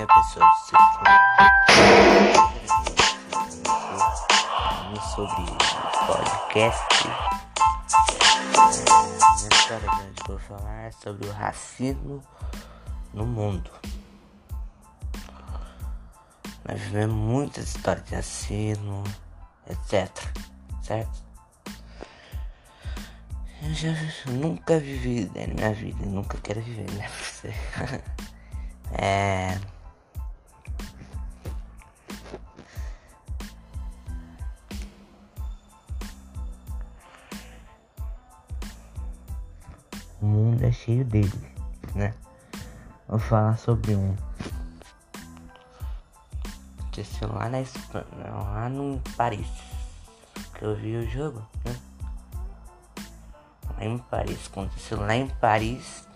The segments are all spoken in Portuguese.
dia, pessoas. Sobre podcast. Nessa que eu vou falar sobre o racismo no mundo. Nós vivemos muitas histórias de racismo, etc. Certo? Eu já nunca vivi na minha vida, nunca quero viver, né? é. O mundo é cheio dele, né? Vou falar sobre um. Aconteceu lá na Espanha, lá no Paris. Que eu vi o jogo, né? Lá em Paris. Aconteceu lá em Paris.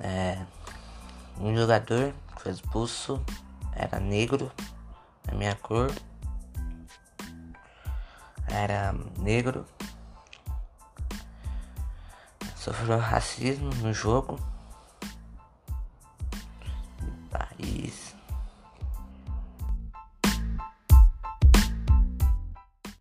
É, um jogador foi expulso, era negro, a minha cor. Era negro sofreu racismo no jogo